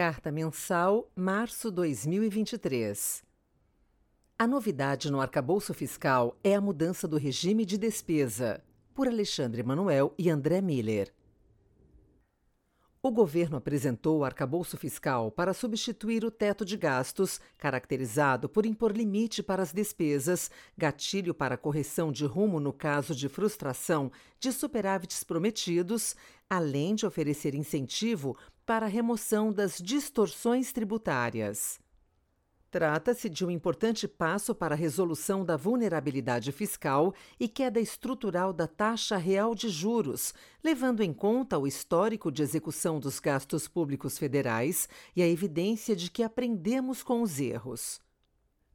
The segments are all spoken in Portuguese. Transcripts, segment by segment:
Carta Mensal, março 2023. A novidade no arcabouço fiscal é a mudança do regime de despesa, por Alexandre Manuel e André Miller. O governo apresentou o arcabouço fiscal para substituir o teto de gastos, caracterizado por impor limite para as despesas, gatilho para correção de rumo no caso de frustração de superávites prometidos, além de oferecer incentivo para a remoção das distorções tributárias. Trata-se de um importante passo para a resolução da vulnerabilidade fiscal e queda estrutural da taxa real de juros, levando em conta o histórico de execução dos gastos públicos federais e a evidência de que aprendemos com os erros.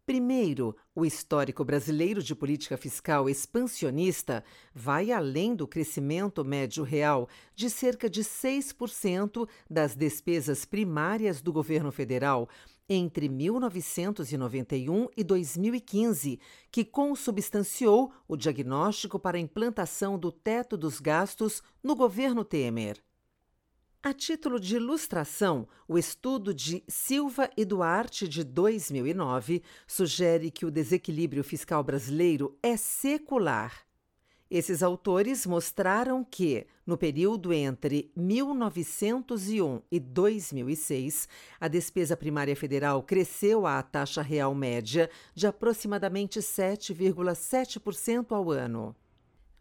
Primeiro, o histórico brasileiro de política fiscal expansionista vai além do crescimento médio real de cerca de 6% das despesas primárias do governo federal entre 1991 e 2015, que consubstanciou o diagnóstico para a implantação do teto dos gastos no governo Temer. A título de ilustração, o estudo de Silva e Duarte de 2009 sugere que o desequilíbrio fiscal brasileiro é secular. Esses autores mostraram que, no período entre 1901 e 2006, a despesa primária federal cresceu à taxa real média de aproximadamente 7,7% ao ano.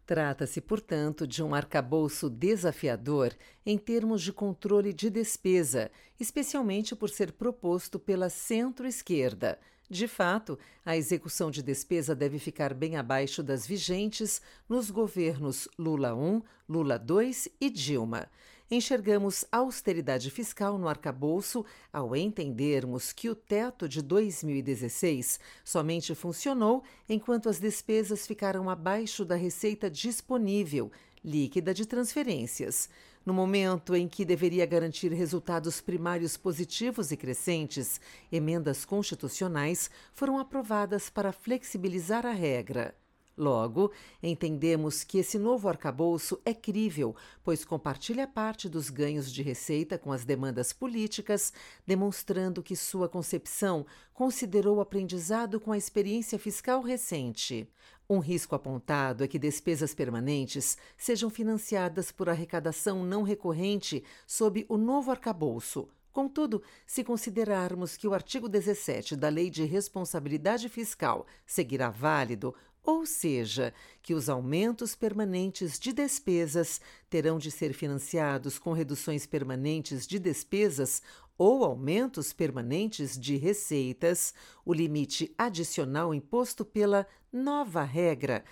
Trata-se, portanto, de um arcabouço desafiador em termos de controle de despesa, especialmente por ser proposto pela centro-esquerda. De fato, a execução de despesa deve ficar bem abaixo das vigentes nos governos Lula I, Lula II e Dilma enxergamos austeridade fiscal no arcabouço ao entendermos que o teto de 2016 somente funcionou enquanto as despesas ficaram abaixo da receita disponível, líquida de transferências. No momento em que deveria garantir resultados primários positivos e crescentes, emendas constitucionais foram aprovadas para flexibilizar a regra. Logo, entendemos que esse novo arcabouço é crível, pois compartilha parte dos ganhos de receita com as demandas políticas, demonstrando que sua concepção considerou o aprendizado com a experiência fiscal recente. Um risco apontado é que despesas permanentes sejam financiadas por arrecadação não recorrente sob o novo arcabouço, Contudo, se considerarmos que o artigo 17 da Lei de Responsabilidade Fiscal seguirá válido, ou seja, que os aumentos permanentes de despesas terão de ser financiados com reduções permanentes de despesas ou aumentos permanentes de receitas, o limite adicional imposto pela nova regra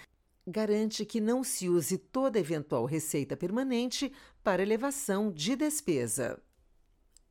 garante que não se use toda eventual receita permanente para elevação de despesa.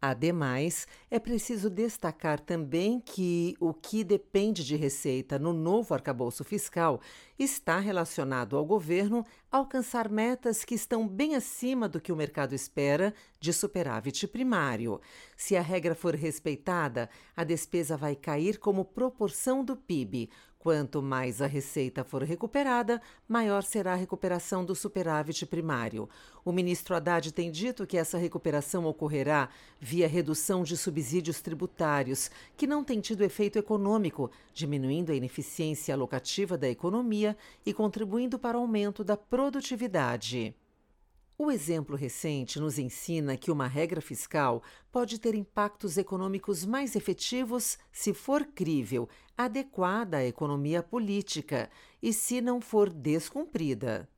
Ademais, é preciso destacar também que o que depende de receita no novo arcabouço fiscal está relacionado ao governo alcançar metas que estão bem acima do que o mercado espera de superávit primário. Se a regra for respeitada, a despesa vai cair como proporção do PIB, Quanto mais a receita for recuperada, maior será a recuperação do superávit primário. O ministro Haddad tem dito que essa recuperação ocorrerá via redução de subsídios tributários, que não tem tido efeito econômico, diminuindo a ineficiência alocativa da economia e contribuindo para o aumento da produtividade. O exemplo recente nos ensina que uma regra fiscal pode ter impactos econômicos mais efetivos se for crível, adequada à economia política e se não for descumprida.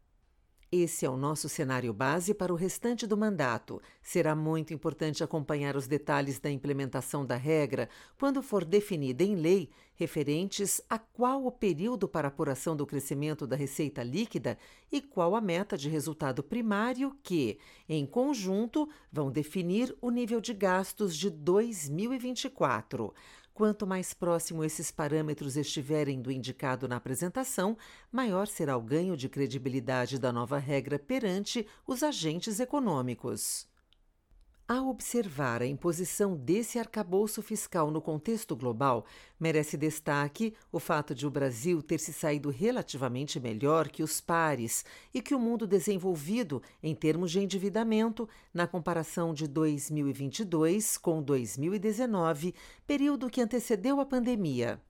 Esse é o nosso cenário base para o restante do mandato. Será muito importante acompanhar os detalhes da implementação da regra quando for definida em lei, referentes a qual o período para apuração do crescimento da receita líquida e qual a meta de resultado primário que, em conjunto, vão definir o nível de gastos de 2024. Quanto mais próximo esses parâmetros estiverem do indicado na apresentação, maior será o ganho de credibilidade da nova regra perante os agentes econômicos. Ao observar a imposição desse arcabouço fiscal no contexto global, merece destaque o fato de o Brasil ter se saído relativamente melhor que os pares e que o mundo desenvolvido em termos de endividamento, na comparação de 2022 com 2019, período que antecedeu a pandemia.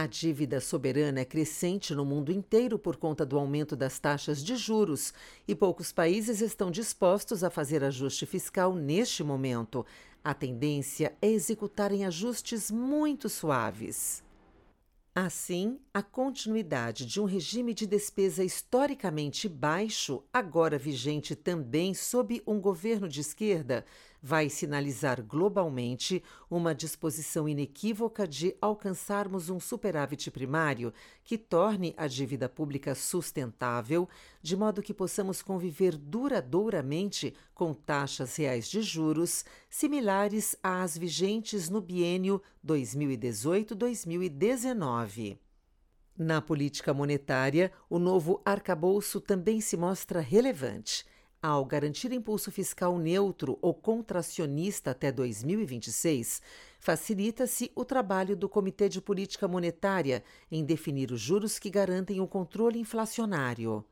A dívida soberana é crescente no mundo inteiro por conta do aumento das taxas de juros e poucos países estão dispostos a fazer ajuste fiscal neste momento. A tendência é executarem ajustes muito suaves. Assim, a continuidade de um regime de despesa historicamente baixo, agora vigente também sob um governo de esquerda, vai sinalizar globalmente uma disposição inequívoca de alcançarmos um superávit primário que torne a dívida pública sustentável, de modo que possamos conviver duradouramente com taxas reais de juros similares às vigentes no biênio 2018-2019. Na política monetária, o novo arcabouço também se mostra relevante. Ao garantir impulso fiscal neutro ou contracionista até 2026, facilita-se o trabalho do Comitê de Política Monetária em definir os juros que garantem o controle inflacionário.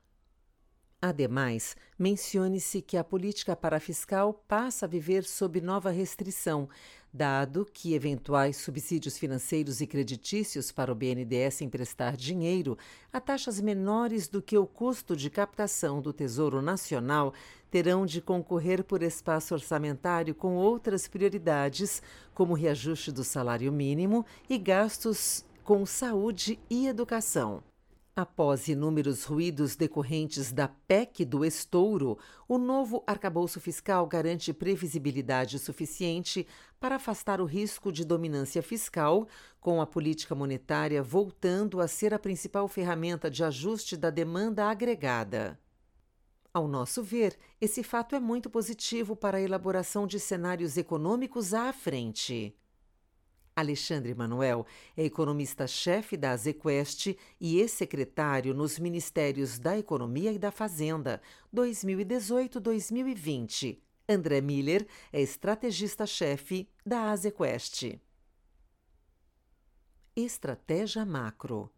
Ademais, mencione-se que a política parafiscal passa a viver sob nova restrição, dado que eventuais subsídios financeiros e creditícios para o BNDES emprestar dinheiro a taxas menores do que o custo de captação do Tesouro Nacional terão de concorrer por espaço orçamentário com outras prioridades, como reajuste do salário mínimo e gastos com saúde e educação. Após inúmeros ruídos decorrentes da PEC do estouro, o novo arcabouço fiscal garante previsibilidade suficiente para afastar o risco de dominância fiscal, com a política monetária voltando a ser a principal ferramenta de ajuste da demanda agregada. Ao nosso ver, esse fato é muito positivo para a elaboração de cenários econômicos à frente. Alexandre Manuel é economista-chefe da Azequest e ex-secretário nos Ministérios da Economia e da Fazenda, 2018-2020. André Miller é estrategista-chefe da Azequest. Estratégia Macro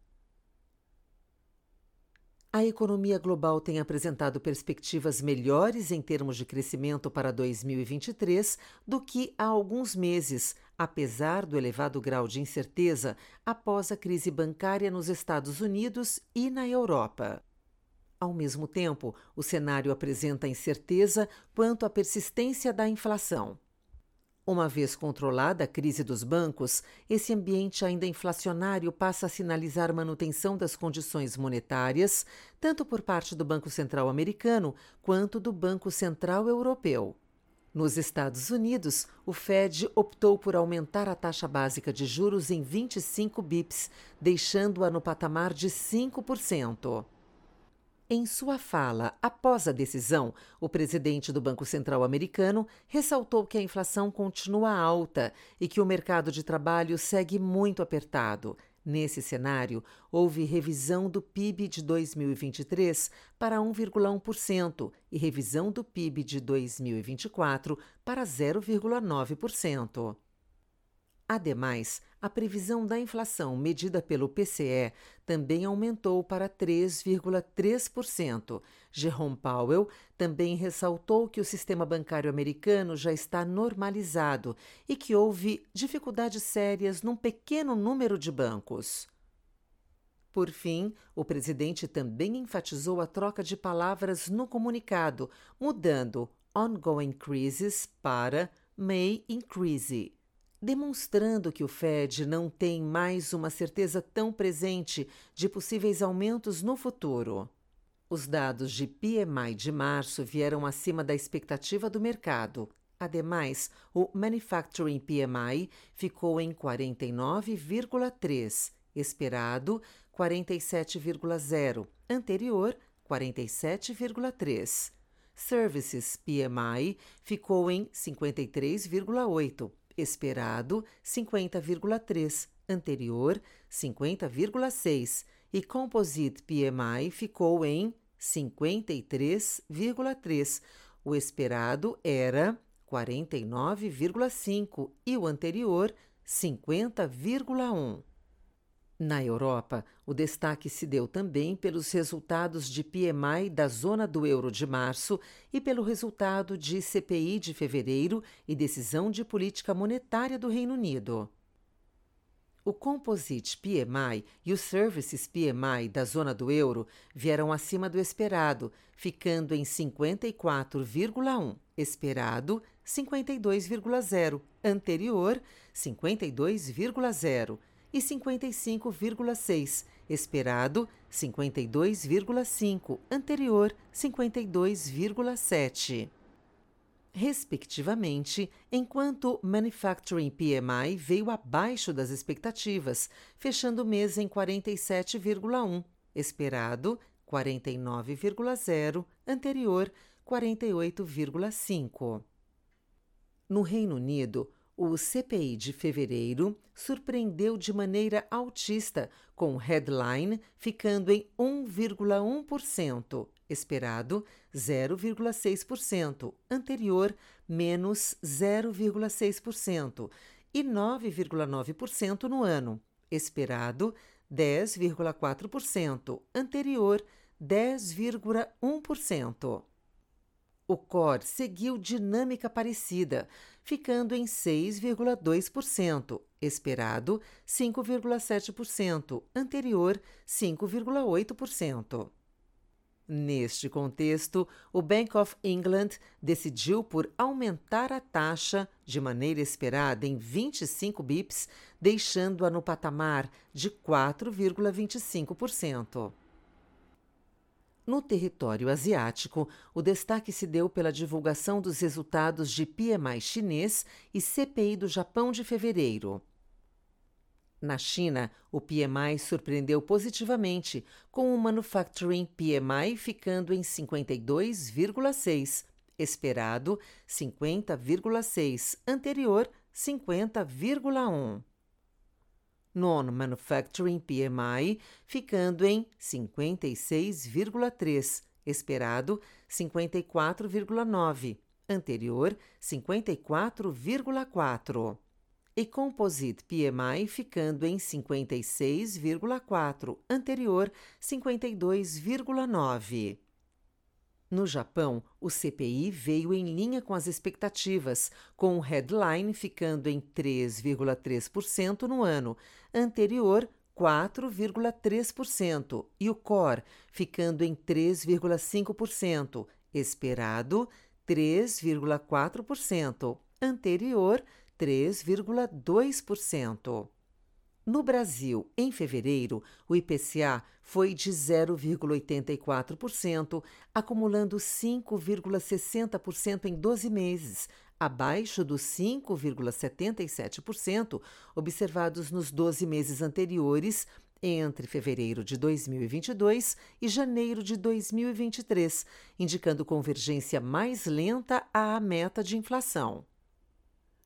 a economia global tem apresentado perspectivas melhores em termos de crescimento para 2023 do que há alguns meses, apesar do elevado grau de incerteza após a crise bancária nos Estados Unidos e na Europa. Ao mesmo tempo, o cenário apresenta incerteza quanto à persistência da inflação. Uma vez controlada a crise dos bancos, esse ambiente ainda inflacionário passa a sinalizar manutenção das condições monetárias, tanto por parte do Banco Central americano quanto do Banco Central europeu. Nos Estados Unidos, o Fed optou por aumentar a taxa básica de juros em 25 bips, deixando-a no patamar de 5%. Em sua fala após a decisão, o presidente do Banco Central americano ressaltou que a inflação continua alta e que o mercado de trabalho segue muito apertado. Nesse cenário, houve revisão do PIB de 2023 para 1,1% e revisão do PIB de 2024 para 0,9%. Ademais, a previsão da inflação medida pelo PCE também aumentou para 3,3%. Jerome Powell também ressaltou que o sistema bancário americano já está normalizado e que houve dificuldades sérias num pequeno número de bancos. Por fim, o presidente também enfatizou a troca de palavras no comunicado, mudando ongoing crisis para may increase demonstrando que o Fed não tem mais uma certeza tão presente de possíveis aumentos no futuro. Os dados de PMI de março vieram acima da expectativa do mercado. Ademais, o Manufacturing PMI ficou em 49,3, esperado 47,0, anterior 47,3. Services PMI ficou em 53,8, esperado 50,3, anterior 50,6 e Composite PMI ficou em 53,3. O esperado era 49,5 e o anterior 50,1. Na Europa, o destaque se deu também pelos resultados de PMI da zona do euro de março e pelo resultado de CPI de fevereiro e decisão de política monetária do Reino Unido. O Composite PMI e o Services PMI da zona do euro vieram acima do esperado, ficando em 54,1, esperado 52,0, anterior 52,0 e 55,6, esperado 52,5, anterior 52,7. Respectivamente, enquanto Manufacturing PMI veio abaixo das expectativas, fechando o mês em 47,1, esperado 49,0, anterior 48,5. No Reino Unido, o CPI de fevereiro surpreendeu de maneira altista, com o headline ficando em 1,1%, esperado 0,6%, anterior menos 0,6% e 9,9% no ano, esperado 10,4%, anterior 10,1%. O core seguiu dinâmica parecida, ficando em 6,2%, esperado 5,7%, anterior 5,8%. Neste contexto, o Bank of England decidiu por aumentar a taxa de maneira esperada em 25 bips, deixando-a no patamar de 4,25%. No território asiático, o destaque se deu pela divulgação dos resultados de PMI chinês e CPI do Japão de fevereiro. Na China, o PMI surpreendeu positivamente, com o Manufacturing PMI ficando em 52,6, esperado 50,6, anterior 50,1 non-manufacturing PMI ficando em 56,3, esperado 54,9, anterior 54,4. E Composite PMI ficando em 56,4, anterior 52,9. No Japão, o CPI veio em linha com as expectativas, com o headline ficando em 3,3% no ano, anterior 4,3% e o core ficando em 3,5%, esperado 3,4%, anterior 3,2%. No Brasil, em fevereiro, o IPCA foi de 0,84%, acumulando 5,60% em 12 meses, abaixo dos 5,77% observados nos 12 meses anteriores, entre fevereiro de 2022 e janeiro de 2023, indicando convergência mais lenta à meta de inflação.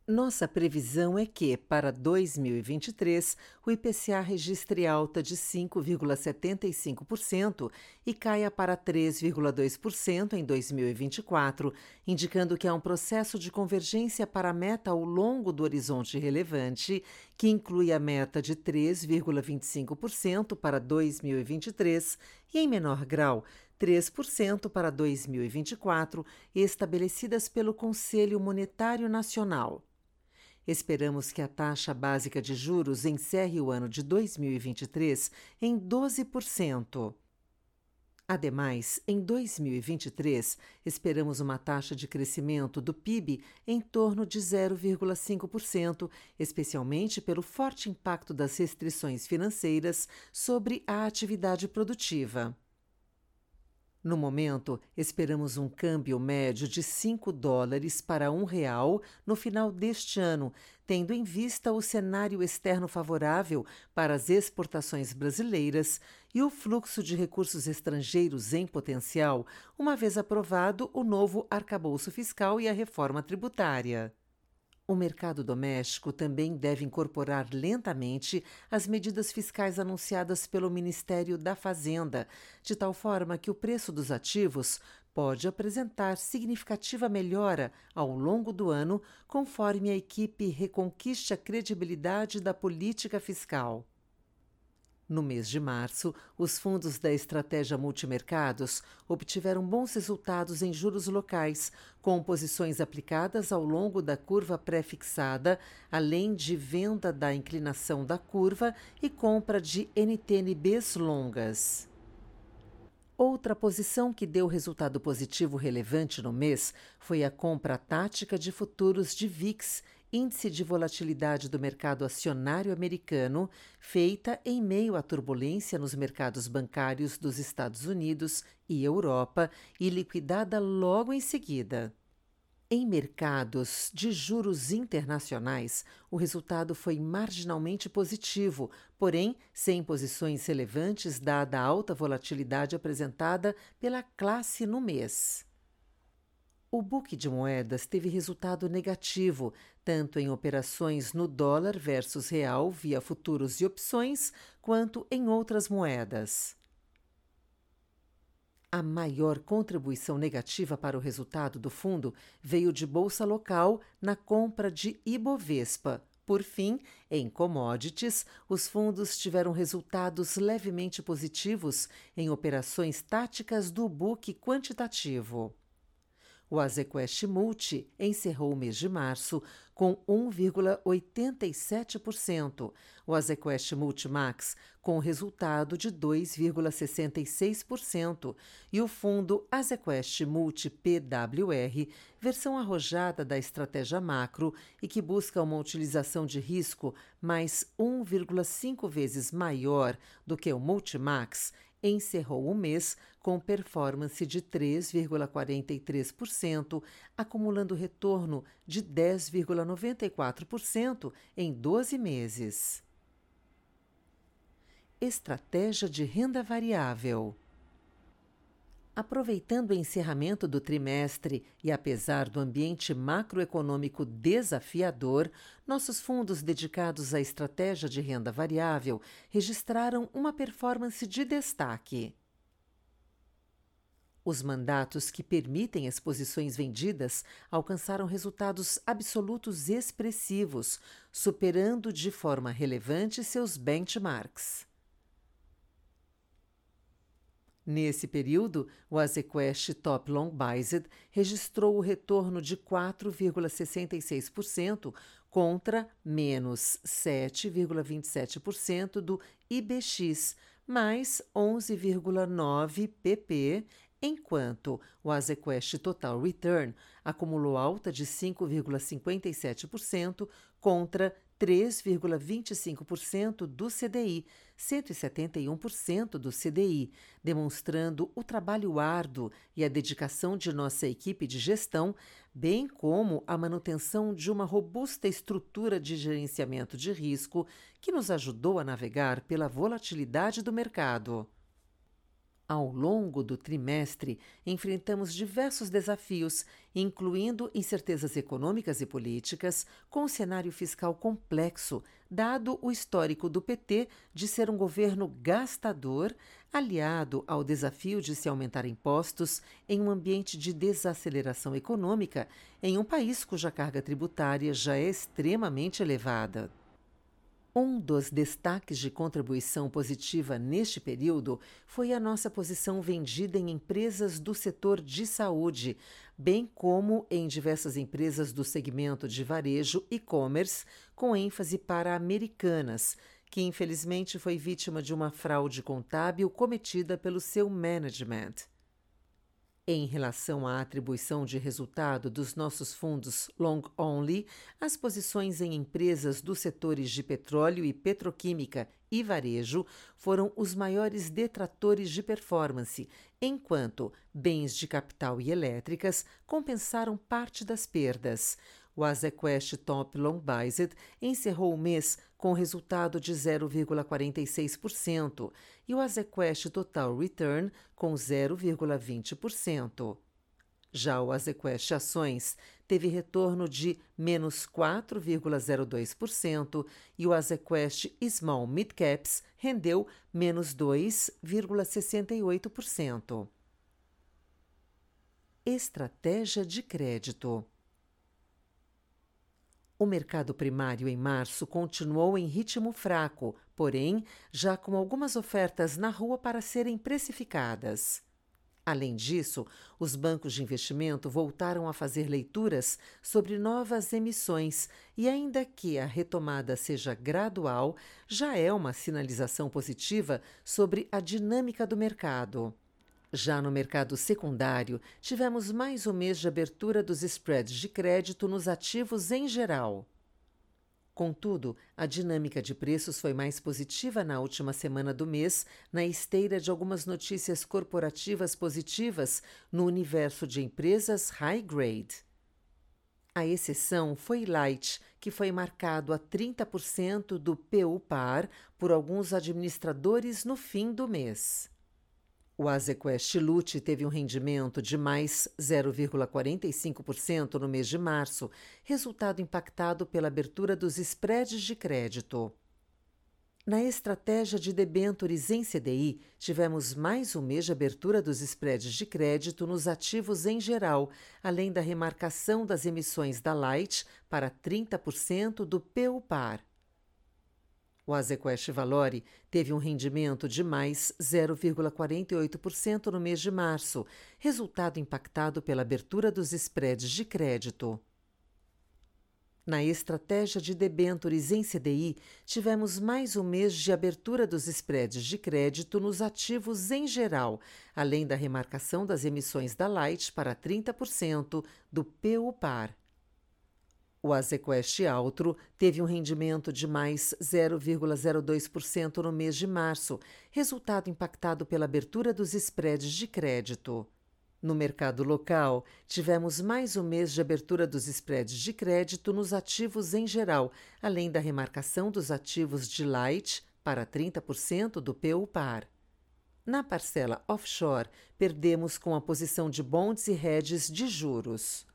Nossa previsão é que, para 2023, o IPCA registre alta de 5,75% e caia para 3,2% em 2024, indicando que há um processo de convergência para a meta ao longo do horizonte relevante, que inclui a meta de 3,25% para 2023 e, em menor grau, 3% para 2024, estabelecidas pelo Conselho Monetário Nacional. Esperamos que a taxa básica de juros encerre o ano de 2023 em 12%. Ademais, em 2023, esperamos uma taxa de crescimento do PIB em torno de 0,5%, especialmente pelo forte impacto das restrições financeiras sobre a atividade produtiva. No momento, esperamos um câmbio médio de 5 dólares para um real no final deste ano, tendo em vista o cenário externo favorável para as exportações brasileiras e o fluxo de recursos estrangeiros em potencial, uma vez aprovado o novo arcabouço fiscal e a reforma tributária. O mercado doméstico também deve incorporar lentamente as medidas fiscais anunciadas pelo Ministério da Fazenda, de tal forma que o preço dos ativos pode apresentar significativa melhora ao longo do ano, conforme a equipe reconquiste a credibilidade da política fiscal. No mês de março, os fundos da estratégia multimercados obtiveram bons resultados em juros locais, com posições aplicadas ao longo da curva pré-fixada, além de venda da inclinação da curva e compra de NTNBs longas. Outra posição que deu resultado positivo relevante no mês foi a compra tática de futuros de VIX, índice de volatilidade do mercado acionário americano, feita em meio à turbulência nos mercados bancários dos Estados Unidos e Europa e liquidada logo em seguida. Em mercados de juros internacionais, o resultado foi marginalmente positivo, porém sem posições relevantes dada a alta volatilidade apresentada pela classe no mês. O book de moedas teve resultado negativo, tanto em operações no dólar versus real via futuros e opções, quanto em outras moedas. A maior contribuição negativa para o resultado do fundo veio de bolsa local na compra de Ibovespa. Por fim, em commodities, os fundos tiveram resultados levemente positivos em operações táticas do book quantitativo. O Azequest Multi encerrou o mês de março com 1,87%, o Azequest Multimax com resultado de 2,66% e o fundo Azequest Multi PWR, versão arrojada da estratégia macro e que busca uma utilização de risco mais 1,5 vezes maior do que o Multimax, encerrou o mês com performance de 3,43%, acumulando retorno de 10,94% em 12 meses. Estratégia de renda variável. Aproveitando o encerramento do trimestre e apesar do ambiente macroeconômico desafiador, nossos fundos dedicados à estratégia de renda variável registraram uma performance de destaque. Os mandatos que permitem as posições vendidas alcançaram resultados absolutos expressivos, superando de forma relevante seus benchmarks. Nesse período, o Azequest Top Long Biased registrou o retorno de 4,66% contra menos 7,27% do IBX, mais 11,9 pp, enquanto o Azequest Total Return acumulou alta de 5,57% contra 3,25% do CDI, 171% do CDI, demonstrando o trabalho árduo e a dedicação de nossa equipe de gestão, bem como a manutenção de uma robusta estrutura de gerenciamento de risco que nos ajudou a navegar pela volatilidade do mercado. Ao longo do trimestre, enfrentamos diversos desafios, incluindo incertezas econômicas e políticas, com um cenário fiscal complexo, dado o histórico do PT de ser um governo gastador, aliado ao desafio de se aumentar impostos em um ambiente de desaceleração econômica em um país cuja carga tributária já é extremamente elevada. Um dos destaques de contribuição positiva neste período foi a nossa posição vendida em empresas do setor de saúde, bem como em diversas empresas do segmento de varejo e e-commerce, com ênfase para americanas, que infelizmente foi vítima de uma fraude contábil cometida pelo seu management. Em relação à atribuição de resultado dos nossos fundos long only, as posições em empresas dos setores de petróleo e petroquímica e varejo foram os maiores detratores de performance, enquanto bens de capital e elétricas compensaram parte das perdas. O Azequest Top Long Biased encerrou o mês com resultado de 0,46% e o Azequest Total Return com 0,20%. Já o Azequest Ações teve retorno de menos 4,02% e o Azequest Small Mid Caps rendeu menos 2,68%. Estratégia de crédito. O mercado primário em março continuou em ritmo fraco, porém já com algumas ofertas na rua para serem precificadas. Além disso, os bancos de investimento voltaram a fazer leituras sobre novas emissões e, ainda que a retomada seja gradual, já é uma sinalização positiva sobre a dinâmica do mercado. Já no mercado secundário, tivemos mais um mês de abertura dos spreads de crédito nos ativos em geral. Contudo, a dinâmica de preços foi mais positiva na última semana do mês, na esteira de algumas notícias corporativas positivas no universo de empresas high grade. A exceção foi Light, que foi marcado a 30% do PU par por alguns administradores no fim do mês. O Azequest Lute teve um rendimento de mais 0,45% no mês de março, resultado impactado pela abertura dos spreads de crédito. Na estratégia de debêntures em CDI, tivemos mais um mês de abertura dos spreads de crédito nos ativos em geral, além da remarcação das emissões da Light para 30% do PU par. O Azequest Valore teve um rendimento de mais 0,48% no mês de março, resultado impactado pela abertura dos spreads de crédito. Na estratégia de debêntures em CDI, tivemos mais um mês de abertura dos spreads de crédito nos ativos em geral, além da remarcação das emissões da Light para 30% do PU par. O Azequest Altro teve um rendimento de mais 0,02% no mês de março, resultado impactado pela abertura dos spreads de crédito. No mercado local, tivemos mais um mês de abertura dos spreads de crédito nos ativos em geral, além da remarcação dos ativos de Light para 30% do PU par. Na parcela offshore, perdemos com a posição de bonds e hedges de juros.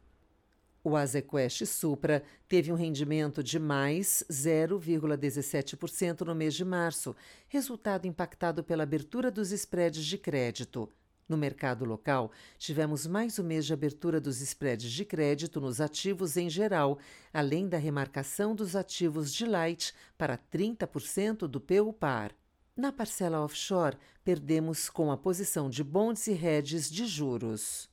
O Azequest Supra teve um rendimento de mais 0,17% no mês de março, resultado impactado pela abertura dos spreads de crédito. No mercado local, tivemos mais um mês de abertura dos spreads de crédito nos ativos em geral, além da remarcação dos ativos de Light para 30% do PU par. Na parcela offshore, perdemos com a posição de bonds e hedges de juros.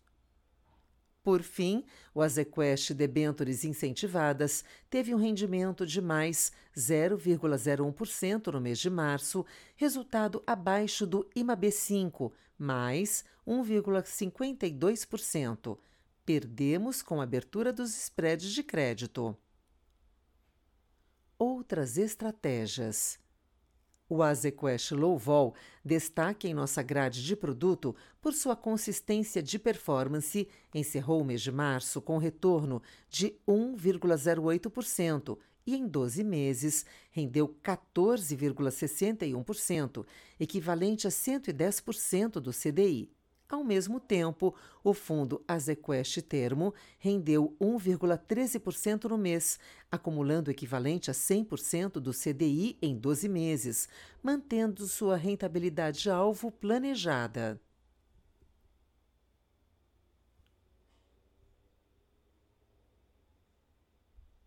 Por fim, o Azequest Debentures Incentivadas teve um rendimento de mais 0,01% no mês de março, resultado abaixo do IMAB5, mais 1,52%. Perdemos com a abertura dos spreads de crédito. Outras estratégias. O Azequest Low Vol destaque em nossa grade de produto por sua consistência de performance, encerrou o mês de março com retorno de 1,08% e em 12 meses rendeu 14,61%, equivalente a 110% do CDI. Ao mesmo tempo, o fundo Azequest Termo rendeu 1,13% no mês, acumulando o equivalente a 100% do CDI em 12 meses, mantendo sua rentabilidade alvo planejada.